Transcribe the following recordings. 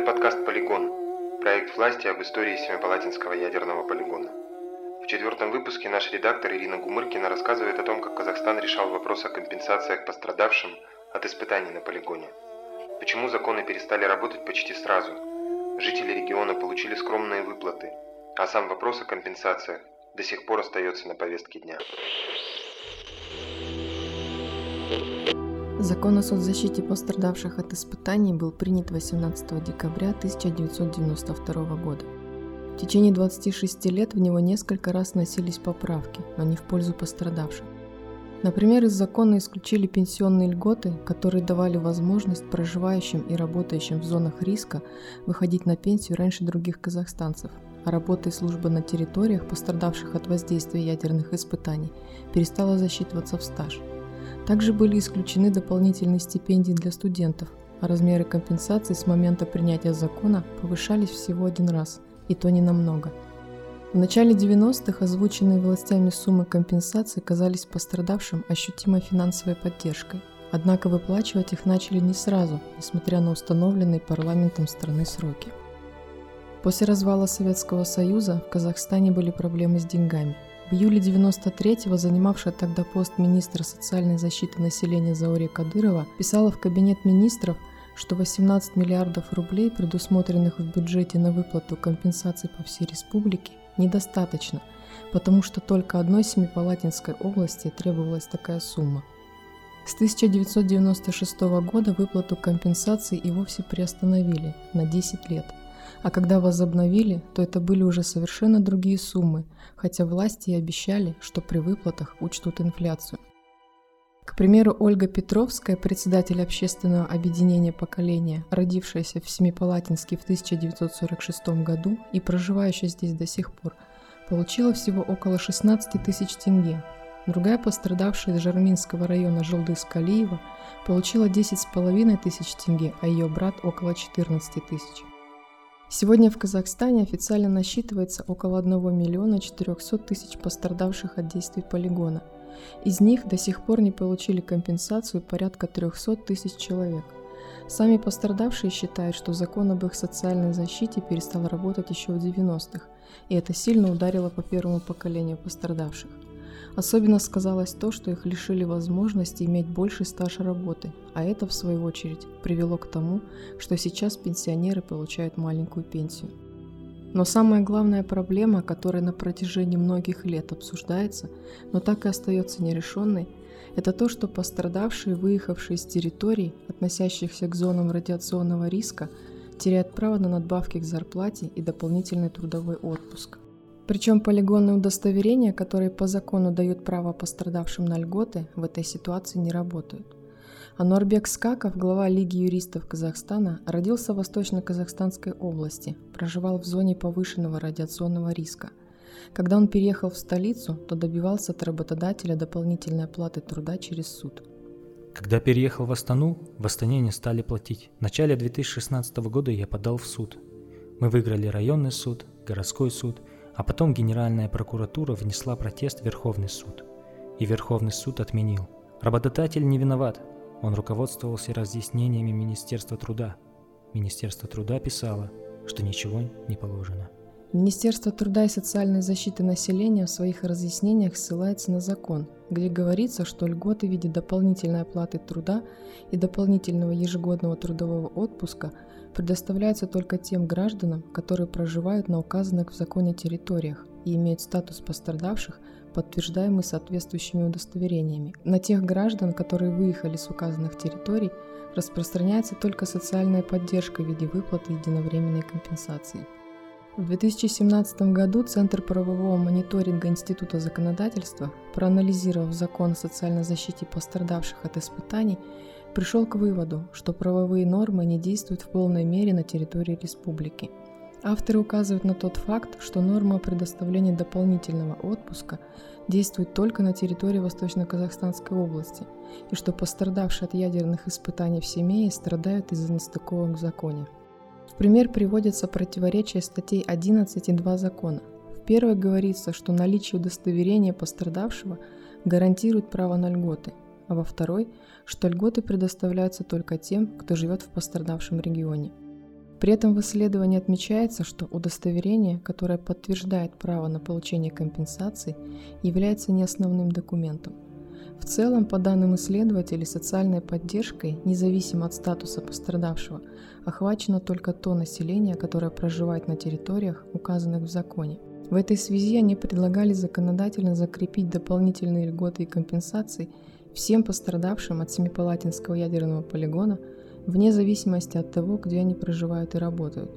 Это подкаст «Полигон» – проект власти об истории Семипалатинского ядерного полигона. В четвертом выпуске наш редактор Ирина Гумыркина рассказывает о том, как Казахстан решал вопрос о компенсациях пострадавшим от испытаний на полигоне. Почему законы перестали работать почти сразу? Жители региона получили скромные выплаты, а сам вопрос о компенсациях до сих пор остается на повестке дня. Закон о соцзащите пострадавших от испытаний был принят 18 декабря 1992 года. В течение 26 лет в него несколько раз носились поправки, но не в пользу пострадавших. Например, из закона исключили пенсионные льготы, которые давали возможность проживающим и работающим в зонах риска выходить на пенсию раньше других казахстанцев, а работа и служба на территориях, пострадавших от воздействия ядерных испытаний, перестала засчитываться в стаж – также были исключены дополнительные стипендии для студентов, а размеры компенсаций с момента принятия закона повышались всего один раз, и то не намного. В начале 90-х озвученные властями суммы компенсаций казались пострадавшим ощутимой финансовой поддержкой. Однако выплачивать их начали не сразу, несмотря на установленные парламентом страны сроки. После развала Советского Союза в Казахстане были проблемы с деньгами – в июле 93-го занимавшая тогда пост министра социальной защиты населения Заурия Кадырова писала в кабинет министров, что 18 миллиардов рублей, предусмотренных в бюджете на выплату компенсаций по всей республике, недостаточно, потому что только одной Семипалатинской области требовалась такая сумма. С 1996 года выплату компенсаций и вовсе приостановили на 10 лет – а когда возобновили, то это были уже совершенно другие суммы, хотя власти и обещали, что при выплатах учтут инфляцию. К примеру, Ольга Петровская, председатель общественного объединения поколения, родившаяся в Семипалатинске в 1946 году и проживающая здесь до сих пор, получила всего около 16 тысяч тенге. Другая пострадавшая из Жарминского района Желдыс Калиева получила 10,5 тысяч тенге, а ее брат около 14 тысяч. Сегодня в Казахстане официально насчитывается около 1 миллиона 400 тысяч пострадавших от действий полигона. Из них до сих пор не получили компенсацию порядка 300 тысяч человек. Сами пострадавшие считают, что закон об их социальной защите перестал работать еще в 90-х, и это сильно ударило по первому поколению пострадавших. Особенно сказалось то, что их лишили возможности иметь больший стаж работы, а это, в свою очередь, привело к тому, что сейчас пенсионеры получают маленькую пенсию. Но самая главная проблема, которая на протяжении многих лет обсуждается, но так и остается нерешенной, это то, что пострадавшие, выехавшие с территорий, относящихся к зонам радиационного риска, теряют право на надбавки к зарплате и дополнительный трудовой отпуск. Причем полигонные удостоверения, которые по закону дают право пострадавшим на льготы, в этой ситуации не работают. А Норбек Скаков, глава Лиги юристов Казахстана, родился в Восточно-Казахстанской области, проживал в зоне повышенного радиационного риска. Когда он переехал в столицу, то добивался от работодателя дополнительной оплаты труда через суд. Когда переехал в Астану, в Астане не стали платить. В начале 2016 года я подал в суд. Мы выиграли районный суд, городской суд – а потом Генеральная прокуратура внесла протест в Верховный суд. И Верховный суд отменил. Работодатель не виноват. Он руководствовался разъяснениями Министерства труда. Министерство труда писало, что ничего не положено. Министерство труда и социальной защиты населения в своих разъяснениях ссылается на закон, где говорится, что льготы в виде дополнительной оплаты труда и дополнительного ежегодного трудового отпуска предоставляются только тем гражданам, которые проживают на указанных в законе территориях и имеют статус пострадавших, подтверждаемый соответствующими удостоверениями. На тех граждан, которые выехали с указанных территорий, распространяется только социальная поддержка в виде выплаты единовременной компенсации. В 2017 году Центр правового мониторинга Института законодательства, проанализировав закон о социальной защите пострадавших от испытаний, пришел к выводу, что правовые нормы не действуют в полной мере на территории республики. Авторы указывают на тот факт, что норма о предоставлении дополнительного отпуска действует только на территории Восточно-Казахстанской области, и что пострадавшие от ядерных испытаний в семье страдают из-за нестыковок в законе. В пример приводится противоречие статей 11 и 2 закона. В первой говорится, что наличие удостоверения пострадавшего гарантирует право на льготы, а во второй, что льготы предоставляются только тем, кто живет в пострадавшем регионе. При этом в исследовании отмечается, что удостоверение, которое подтверждает право на получение компенсаций, является не основным документом. В целом, по данным исследователей, социальной поддержкой, независимо от статуса пострадавшего, охвачено только то население, которое проживает на территориях, указанных в законе. В этой связи они предлагали законодательно закрепить дополнительные льготы и компенсации всем пострадавшим от Семипалатинского ядерного полигона вне зависимости от того, где они проживают и работают.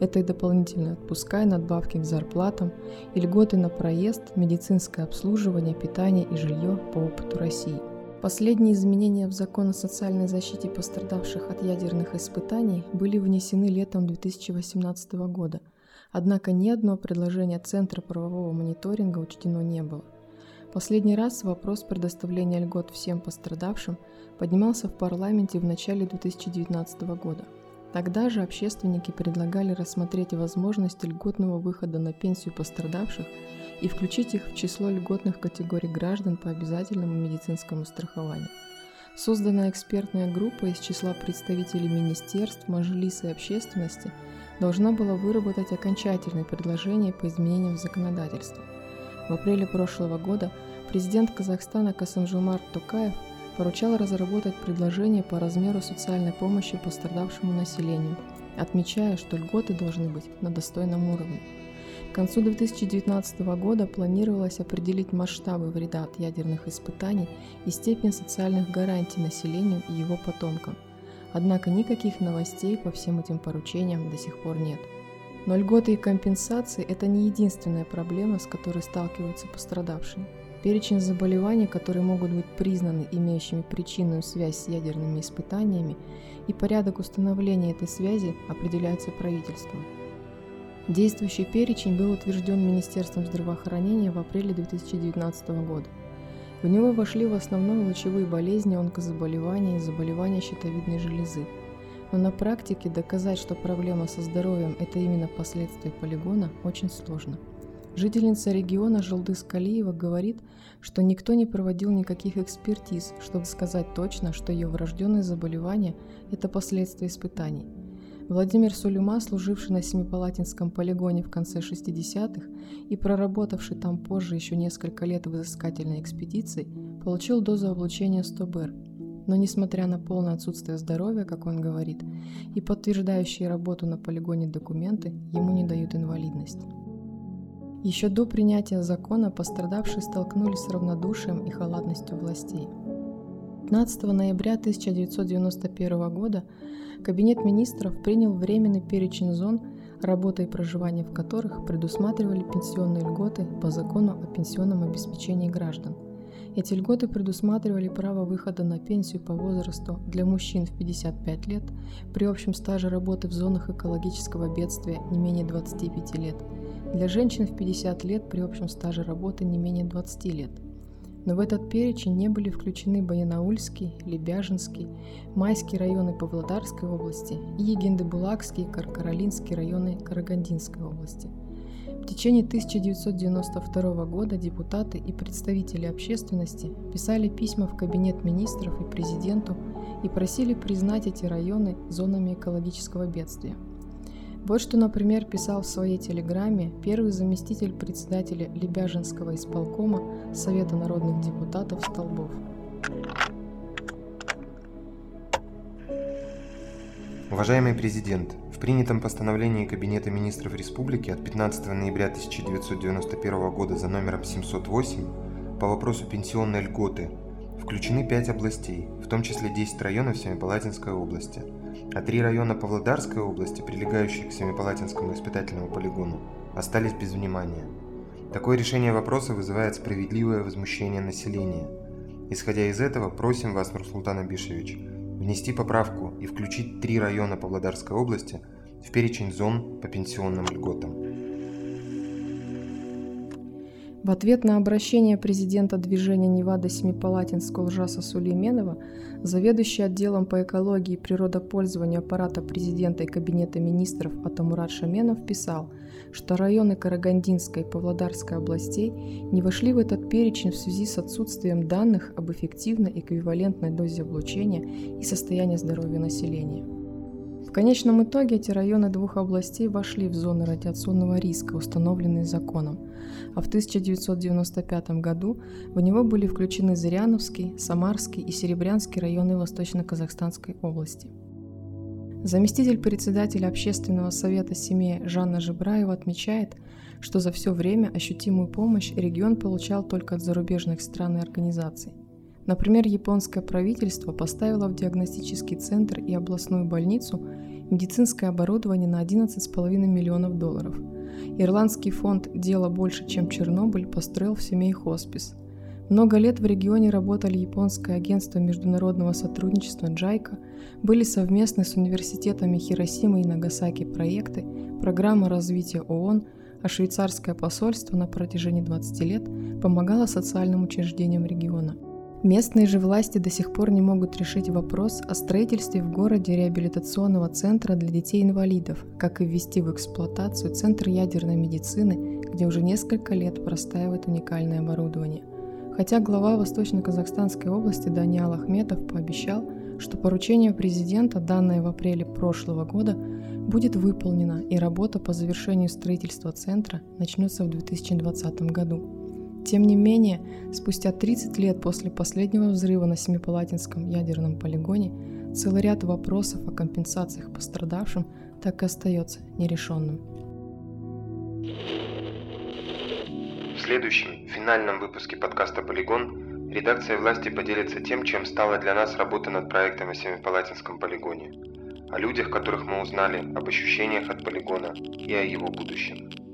Это и дополнительные отпуска и надбавки к зарплатам, и льготы на проезд, медицинское обслуживание, питание и жилье по опыту России. Последние изменения в закон о социальной защите пострадавших от ядерных испытаний были внесены летом 2018 года, однако ни одно предложение Центра правового мониторинга учтено не было. Последний раз вопрос предоставления льгот всем пострадавшим поднимался в парламенте в начале 2019 года. Тогда же общественники предлагали рассмотреть возможность льготного выхода на пенсию пострадавших и включить их в число льготных категорий граждан по обязательному медицинскому страхованию. Созданная экспертная группа из числа представителей министерств, Мажилиса и общественности должна была выработать окончательное предложение по изменениям в законодательстве. В апреле прошлого года президент Казахстана Касымжумар Токаев поручал разработать предложение по размеру социальной помощи пострадавшему населению, отмечая, что льготы должны быть на достойном уровне. К концу 2019 года планировалось определить масштабы вреда от ядерных испытаний и степень социальных гарантий населению и его потомкам. Однако никаких новостей по всем этим поручениям до сих пор нет. Но льготы и компенсации – это не единственная проблема, с которой сталкиваются пострадавшие. Перечень заболеваний, которые могут быть признаны имеющими причинную связь с ядерными испытаниями, и порядок установления этой связи определяется правительством. Действующий перечень был утвержден Министерством здравоохранения в апреле 2019 года. В него вошли в основном лучевые болезни, онкозаболевания и заболевания щитовидной железы. Но на практике доказать, что проблема со здоровьем – это именно последствия полигона, очень сложно. Жительница региона Желдыс Калиева говорит, что никто не проводил никаких экспертиз, чтобы сказать точно, что ее врожденные заболевания – это последствия испытаний. Владимир Сулюма, служивший на Семипалатинском полигоне в конце 60-х и проработавший там позже еще несколько лет в изыскательной экспедиции, получил дозу облучения 100 БР. Но несмотря на полное отсутствие здоровья, как он говорит, и подтверждающие работу на полигоне документы, ему не дают инвалидность. Еще до принятия закона пострадавшие столкнулись с равнодушием и халатностью властей. 15 ноября 1991 года Кабинет министров принял временный перечень зон, работа и проживание в которых предусматривали пенсионные льготы по закону о пенсионном обеспечении граждан. Эти льготы предусматривали право выхода на пенсию по возрасту для мужчин в 55 лет при общем стаже работы в зонах экологического бедствия не менее 25 лет – для женщин в 50 лет при общем стаже работы не менее 20 лет. Но в этот перечень не были включены Баянаульский, Лебяжинский, Майский районы Павлодарской области и Егиндыбулакский и Каркаролинский районы Карагандинской области. В течение 1992 года депутаты и представители общественности писали письма в Кабинет министров и президенту и просили признать эти районы зонами экологического бедствия – вот что, например, писал в своей телеграмме первый заместитель председателя Лебяжинского исполкома Совета народных депутатов Столбов. Уважаемый президент, в принятом постановлении Кабинета министров Республики от 15 ноября 1991 года за номером 708 по вопросу пенсионной льготы включены 5 областей, в том числе 10 районов Семипалатинской области – а три района Павлодарской области, прилегающие к Семипалатинскому испытательному полигону, остались без внимания. Такое решение вопроса вызывает справедливое возмущение населения. Исходя из этого, просим вас, Нурсултан Абишевич, внести поправку и включить три района Павлодарской области в перечень зон по пенсионным льготам. В ответ на обращение президента движения Невада Семипалатинского Лжаса Сулейменова, заведующий отделом по экологии и природопользованию аппарата президента и кабинета министров Атамурат Шаменов писал, что районы Карагандинской и Павлодарской областей не вошли в этот перечень в связи с отсутствием данных об эффективной эквивалентной дозе облучения и состоянии здоровья населения. В конечном итоге эти районы двух областей вошли в зоны радиационного риска, установленные законом, а в 1995 году в него были включены Зыряновский, Самарский и Серебрянский районы Восточно-Казахстанской области. Заместитель председателя Общественного совета семьи Жанна Жибраева отмечает, что за все время ощутимую помощь регион получал только от зарубежных стран и организаций. Например, японское правительство поставило в диагностический центр и областную больницу медицинское оборудование на 11,5 миллионов долларов. Ирландский фонд «Дело больше, чем Чернобыль» построил в семей хоспис. Много лет в регионе работали японское агентство международного сотрудничества «Джайка», были совместны с университетами Хиросимы и Нагасаки проекты, программа развития ООН, а швейцарское посольство на протяжении 20 лет помогало социальным учреждениям региона – Местные же власти до сих пор не могут решить вопрос о строительстве в городе реабилитационного центра для детей-инвалидов, как и ввести в эксплуатацию центр ядерной медицины, где уже несколько лет простаивает уникальное оборудование. Хотя глава Восточно-Казахстанской области Даниал Ахметов пообещал, что поручение президента, данное в апреле прошлого года, будет выполнено и работа по завершению строительства центра начнется в 2020 году. Тем не менее, спустя 30 лет после последнего взрыва на Семипалатинском ядерном полигоне целый ряд вопросов о компенсациях пострадавшим так и остается нерешенным. В следующем, финальном выпуске подкаста «Полигон» редакция власти поделится тем, чем стала для нас работа над проектом о Семипалатинском полигоне, о людях, которых мы узнали, об ощущениях от полигона и о его будущем.